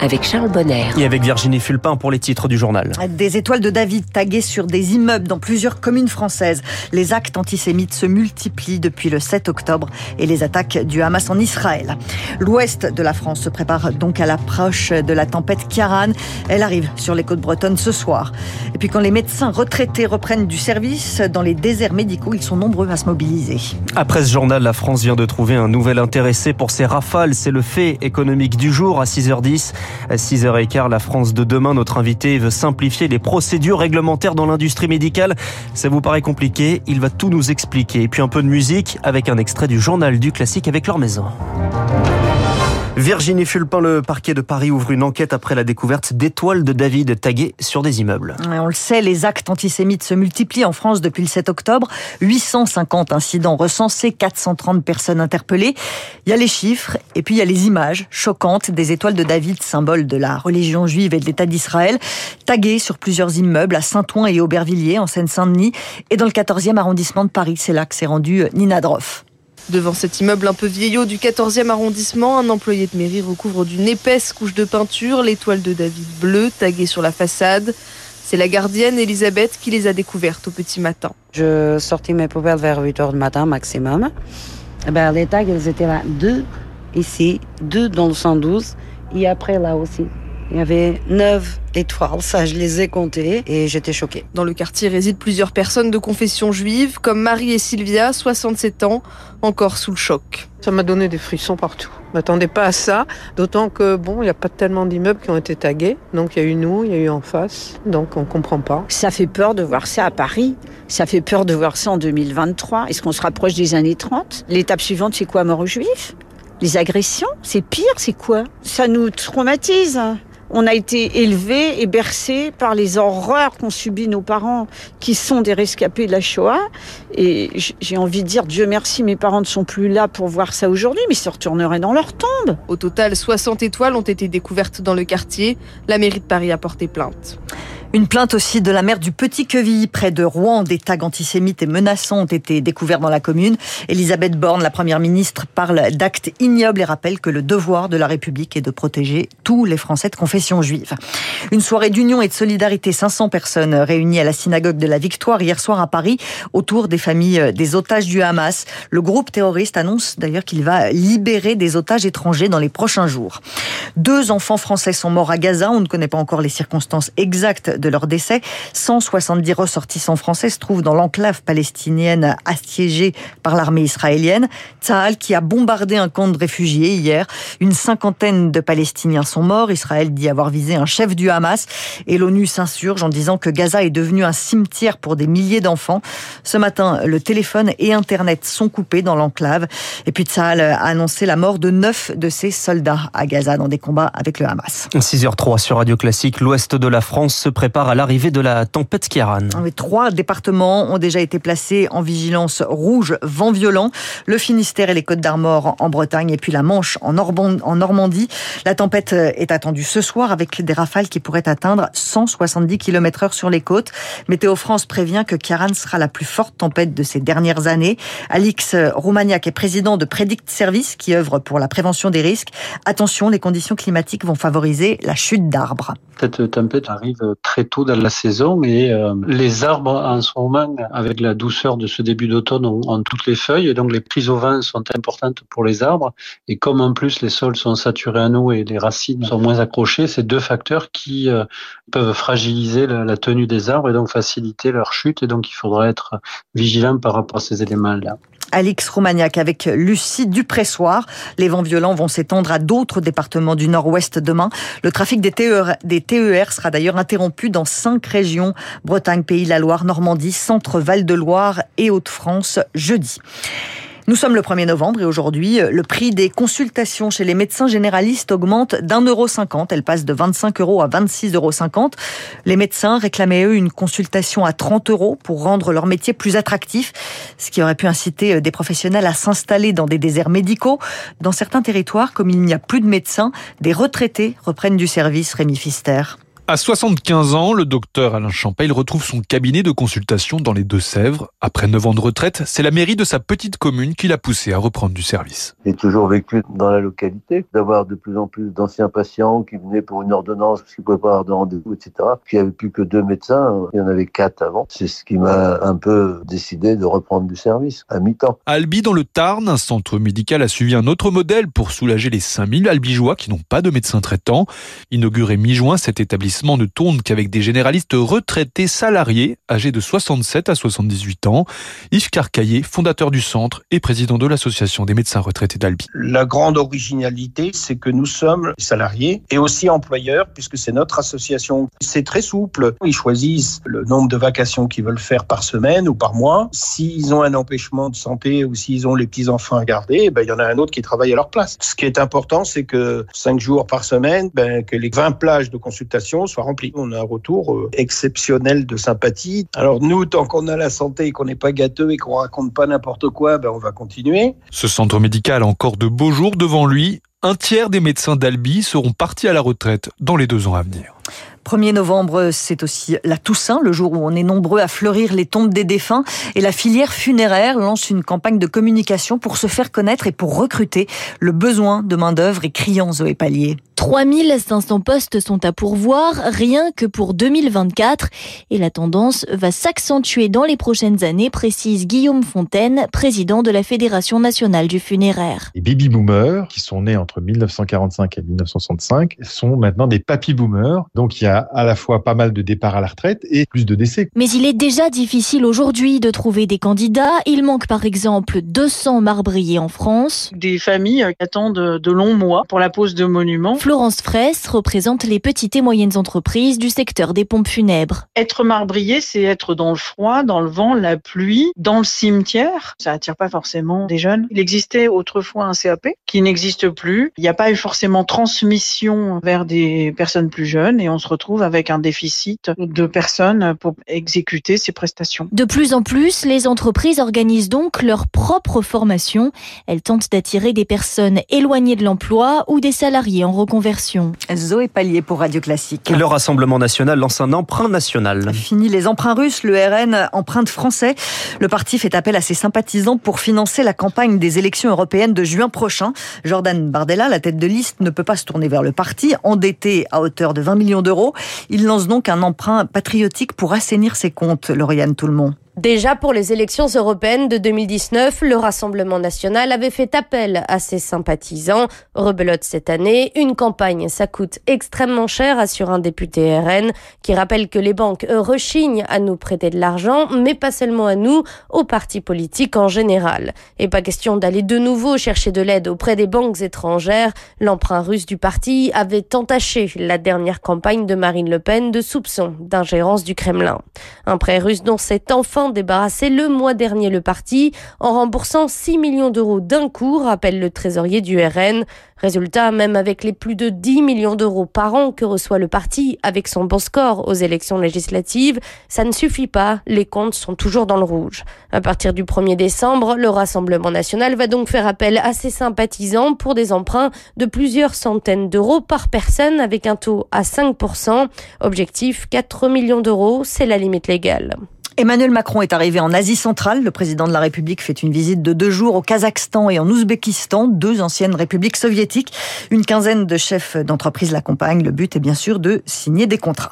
avec Charles Bonner. Et avec Virginie Fulpin pour les titres du journal. Des étoiles de David taguées sur des immeubles dans plusieurs communes françaises. Les actes antisémites se multiplient depuis le 7 octobre et les attaques du Hamas en Israël. L'ouest de la France se prépare donc à l'approche de la tempête Kiaran. Elle arrive sur les côtes bretonnes ce soir. Et puis quand les médecins retraités reprennent du service dans les déserts médicaux, ils sont nombreux à se mobiliser. Après ce journal, la France vient de trouver un nouvel intéressé pour ses rafales. C'est le fait économique du jour à 6h10. À 6h15, la France de demain, notre invité veut simplifier les procédures réglementaires dans l'industrie médicale. Ça vous paraît compliqué? Il va tout nous expliquer. Et puis un peu de musique avec un extrait du journal du classique avec leur maison. Virginie Fulpin, le parquet de Paris ouvre une enquête après la découverte d'étoiles de David taguées sur des immeubles. On le sait, les actes antisémites se multiplient en France depuis le 7 octobre. 850 incidents recensés, 430 personnes interpellées. Il y a les chiffres et puis il y a les images choquantes des étoiles de David, symbole de la religion juive et de l'État d'Israël, taguées sur plusieurs immeubles à Saint-Ouen et Aubervilliers en Seine-Saint-Denis et dans le 14e arrondissement de Paris. C'est là que s'est rendu Nina Droff. Devant cet immeuble un peu vieillot du 14e arrondissement, un employé de mairie recouvre d'une épaisse couche de peinture l'étoile de David bleu taguée sur la façade. C'est la gardienne Elisabeth qui les a découvertes au petit matin. Je sortais mes poubelles vers 8 heures du matin maximum. Eh ben, les tags, elles étaient là. Deux ici, deux dans le 112 et après là aussi. Il y avait neuf étoiles, ça je les ai comptées et j'étais choquée. Dans le quartier résident plusieurs personnes de confession juive, comme Marie et Sylvia, 67 ans, encore sous le choc. Ça m'a donné des frissons partout. Je m'attendais pas à ça, d'autant que bon, il n'y a pas tellement d'immeubles qui ont été tagués. Donc il y a eu nous, il y a eu en face, donc on comprend pas. Ça fait peur de voir ça à Paris. Ça fait peur de voir ça en 2023. Est-ce qu'on se rapproche des années 30 L'étape suivante, c'est quoi, mort aux juifs? Les agressions? C'est pire, c'est quoi? Ça nous traumatise. On a été élevés et bercés par les horreurs qu'ont subies nos parents, qui sont des rescapés de la Shoah. Et j'ai envie de dire, Dieu merci, mes parents ne sont plus là pour voir ça aujourd'hui, mais ils se retourneraient dans leur tombe. Au total, 60 étoiles ont été découvertes dans le quartier. La mairie de Paris a porté plainte. Une plainte aussi de la maire du Petit Quevilly, près de Rouen. Des tags antisémites et menaçants ont été découverts dans la commune. Elisabeth Borne, la première ministre, parle d'actes ignobles et rappelle que le devoir de la République est de protéger tous les Français de confession juive. Une soirée d'union et de solidarité. 500 personnes réunies à la synagogue de la Victoire hier soir à Paris autour des familles des otages du Hamas. Le groupe terroriste annonce d'ailleurs qu'il va libérer des otages étrangers dans les prochains jours. Deux enfants français sont morts à Gaza. On ne connaît pas encore les circonstances exactes de leur décès. 170 ressortissants français se trouvent dans l'enclave palestinienne assiégée par l'armée israélienne. Tsahal qui a bombardé un camp de réfugiés hier. Une cinquantaine de Palestiniens sont morts. Israël dit avoir visé un chef du Hamas et l'ONU s'insurge en disant que Gaza est devenu un cimetière pour des milliers d'enfants. Ce matin, le téléphone et Internet sont coupés dans l'enclave. Et puis Tsahal a annoncé la mort de neuf de ses soldats à Gaza dans des combats avec le Hamas. 6h03 sur Radio Classique, l'ouest de la France se prépare à l'arrivée de la tempête Kiaran. Trois départements ont déjà été placés en vigilance rouge, vent violent. Le Finistère et les Côtes d'Armor en Bretagne et puis la Manche en Normandie. La tempête est attendue ce soir avec des rafales qui pourraient atteindre 170 km heure sur les côtes. Météo France prévient que Kiaran sera la plus forte tempête de ces dernières années. Alix Roumaniac est président de Predict Service qui œuvre pour la prévention des risques. Attention, les conditions climatiques vont favoriser la chute d'arbres. Cette tempête arrive très dans la saison et euh, les arbres en ce moment, avec la douceur de ce début d'automne, ont, ont, toutes les feuilles et donc les prises au vent sont importantes pour les arbres. Et comme en plus les sols sont saturés en eau et les racines sont moins accrochées, c'est deux facteurs qui euh, peuvent fragiliser la, la, tenue des arbres et donc faciliter leur chute. Et donc il faudra être vigilant par rapport à ces éléments-là. Alix Roumaniac avec Lucie Dupressoir. Les vents violents vont s'étendre à d'autres départements du nord-ouest demain. Le trafic des TER, TER sera d'ailleurs interrompu dans cinq régions. Bretagne, Pays, la Loire, Normandie, Centre, Val-de-Loire et Hauts-de-France jeudi. Nous sommes le 1er novembre et aujourd'hui, le prix des consultations chez les médecins généralistes augmente d'un euro cinquante. Elle passe de 25 euros à 26,50 euros. Les médecins réclamaient eux une consultation à 30 euros pour rendre leur métier plus attractif, ce qui aurait pu inciter des professionnels à s'installer dans des déserts médicaux. Dans certains territoires, comme il n'y a plus de médecins, des retraités reprennent du service, Rémi Fister. À 75 ans, le docteur Alain Champail retrouve son cabinet de consultation dans les Deux-Sèvres. Après 9 ans de retraite, c'est la mairie de sa petite commune qui l'a poussé à reprendre du service. J'ai toujours vécu dans la localité, d'avoir de plus en plus d'anciens patients qui venaient pour une ordonnance parce qu'ils ne pouvaient pas avoir de rendez-vous, etc. Puis il n'y avait plus que deux médecins, il y en avait quatre avant. C'est ce qui m'a un peu décidé de reprendre du service à mi-temps. Albi, dans le Tarn, un centre médical a suivi un autre modèle pour soulager les 5000 albigeois qui n'ont pas de médecin traitant. Inauguré mi-juin, cet établissement ne tourne qu'avec des généralistes retraités salariés âgés de 67 à 78 ans. Yves Carcaillé, fondateur du centre et président de l'association des médecins retraités d'Albi. La grande originalité, c'est que nous sommes salariés et aussi employeurs puisque c'est notre association. C'est très souple. Ils choisissent le nombre de vacations qu'ils veulent faire par semaine ou par mois. S'ils ont un empêchement de santé ou s'ils ont les petits-enfants à garder, ben, il y en a un autre qui travaille à leur place. Ce qui est important, c'est que 5 jours par semaine, ben, que les 20 plages de consultation soit rempli. On a un retour euh, exceptionnel de sympathie. Alors nous, tant qu'on a la santé et qu'on n'est pas gâteux et qu'on raconte pas n'importe quoi, ben on va continuer. Ce centre médical a encore de beaux jours devant lui. Un tiers des médecins d'Albi seront partis à la retraite dans les deux ans à venir. 1er novembre, c'est aussi la Toussaint, le jour où on est nombreux à fleurir les tombes des défunts. Et la filière funéraire lance une campagne de communication pour se faire connaître et pour recruter. Le besoin de main-d'œuvre est criant, Zoé Pallier. 3500 postes sont à pourvoir, rien que pour 2024. Et la tendance va s'accentuer dans les prochaines années, précise Guillaume Fontaine, président de la Fédération nationale du funéraire. Les baby-boomers, qui sont nés entre 1945 et 1965, sont maintenant des papy-boomers. Donc il y a à la fois pas mal de départs à la retraite et plus de décès. Mais il est déjà difficile aujourd'hui de trouver des candidats. Il manque par exemple 200 marbriers en France. Des familles attendent de longs mois pour la pose de monuments. Florence Fraisse représente les petites et moyennes entreprises du secteur des pompes funèbres. Être marbrier, c'est être dans le froid, dans le vent, la pluie, dans le cimetière. Ça attire pas forcément des jeunes. Il existait autrefois un CAP qui n'existe plus. Il n'y a pas eu forcément transmission vers des personnes plus jeunes et on se retrouve trouve avec un déficit de personnes pour exécuter ces prestations. De plus en plus, les entreprises organisent donc leur propre formation. Elles tentent d'attirer des personnes éloignées de l'emploi ou des salariés en reconversion. Zoé Pallier pour Radio Classique. Le Rassemblement national lance un emprunt national. Fini les emprunts russes, le RN emprunte français. Le parti fait appel à ses sympathisants pour financer la campagne des élections européennes de juin prochain. Jordan Bardella, la tête de liste, ne peut pas se tourner vers le parti, endetté à hauteur de 20 millions d'euros. Il lance donc un emprunt patriotique pour assainir ses comptes, Lauriane Tout-le-Monde. Déjà pour les élections européennes de 2019, le Rassemblement national avait fait appel à ses sympathisants. Rebelote cette année, une campagne, ça coûte extrêmement cher, assure un député RN, qui rappelle que les banques rechignent à nous prêter de l'argent, mais pas seulement à nous, aux partis politiques en général. Et pas question d'aller de nouveau chercher de l'aide auprès des banques étrangères. L'emprunt russe du parti avait entaché la dernière campagne de Marine Le Pen de soupçons d'ingérence du Kremlin. Un prêt russe dont c'est enfin débarrassé le mois dernier le parti en remboursant 6 millions d'euros d'un coup, rappelle le trésorier du RN. Résultat, même avec les plus de 10 millions d'euros par an que reçoit le parti avec son bon score aux élections législatives, ça ne suffit pas, les comptes sont toujours dans le rouge. À partir du 1er décembre, le Rassemblement national va donc faire appel à ses sympathisants pour des emprunts de plusieurs centaines d'euros par personne avec un taux à 5%. Objectif 4 millions d'euros, c'est la limite légale. Emmanuel Macron est arrivé en Asie centrale. Le président de la République fait une visite de deux jours au Kazakhstan et en Ouzbékistan, deux anciennes républiques soviétiques. Une quinzaine de chefs d'entreprise l'accompagnent. Le but est bien sûr de signer des contrats.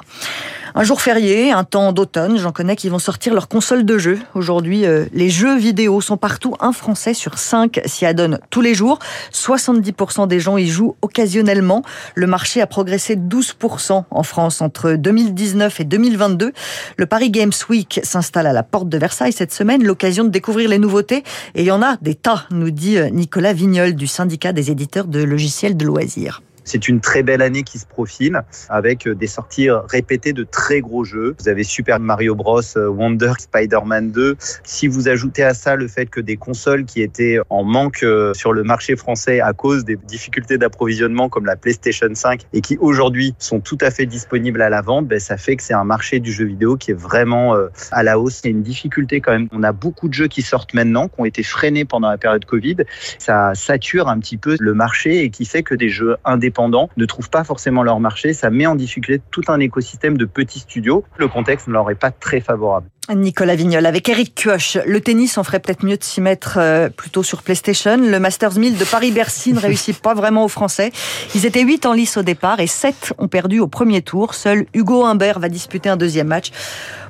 Un jour férié, un temps d'automne, j'en connais qui vont sortir leur console de jeux. Aujourd'hui, euh, les jeux vidéo sont partout. Un Français sur cinq s'y adonne tous les jours. 70% des gens y jouent occasionnellement. Le marché a progressé 12% en France entre 2019 et 2022. Le Paris Games Week s'installe à la porte de Versailles cette semaine. L'occasion de découvrir les nouveautés. Et il y en a des tas, nous dit euh, Nicolas Vignol du syndicat des éditeurs de logiciels de loisirs. C'est une très belle année qui se profile avec euh, des sorties répétées de très gros jeux. Vous avez Super Mario Bros, euh, Wonder, Spider-Man 2. Si vous ajoutez à ça le fait que des consoles qui étaient en manque euh, sur le marché français à cause des difficultés d'approvisionnement comme la PlayStation 5 et qui aujourd'hui sont tout à fait disponibles à la vente, ben ça fait que c'est un marché du jeu vidéo qui est vraiment à la hausse. C'est une difficulté quand même. On a beaucoup de jeux qui sortent maintenant, qui ont été freinés pendant la période Covid. Ça sature un petit peu le marché et qui fait que des jeux indépendants indépendants ne trouvent pas forcément leur marché. Ça met en difficulté tout un écosystème de petits studios. Le contexte ne leur est pas très favorable. Nicolas Vignol avec Eric Kioch. Le tennis, on ferait peut-être mieux de s'y mettre euh, plutôt sur PlayStation. Le Masters 1000 de Paris-Bercy ne réussit pas vraiment aux Français. Ils étaient 8 en lice au départ et 7 ont perdu au premier tour. Seul Hugo Humbert va disputer un deuxième match.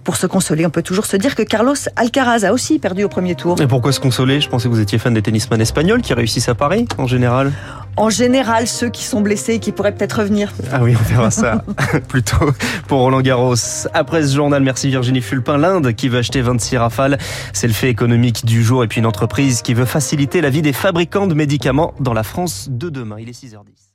Pour se consoler, on peut toujours se dire que Carlos Alcaraz a aussi perdu au premier tour. Et pourquoi se consoler? Je pensais que vous étiez fan des tennisman espagnols qui réussissent à Paris en général. En général, ceux qui sont blessés et qui pourraient peut-être revenir. Ah oui, on verra ça plutôt pour Roland Garros. Après ce journal, merci Virginie Fulpin. L'Inde qui veut acheter 26 rafales. C'est le fait économique du jour et puis une entreprise qui veut faciliter la vie des fabricants de médicaments dans la France de demain. Il est 6h10.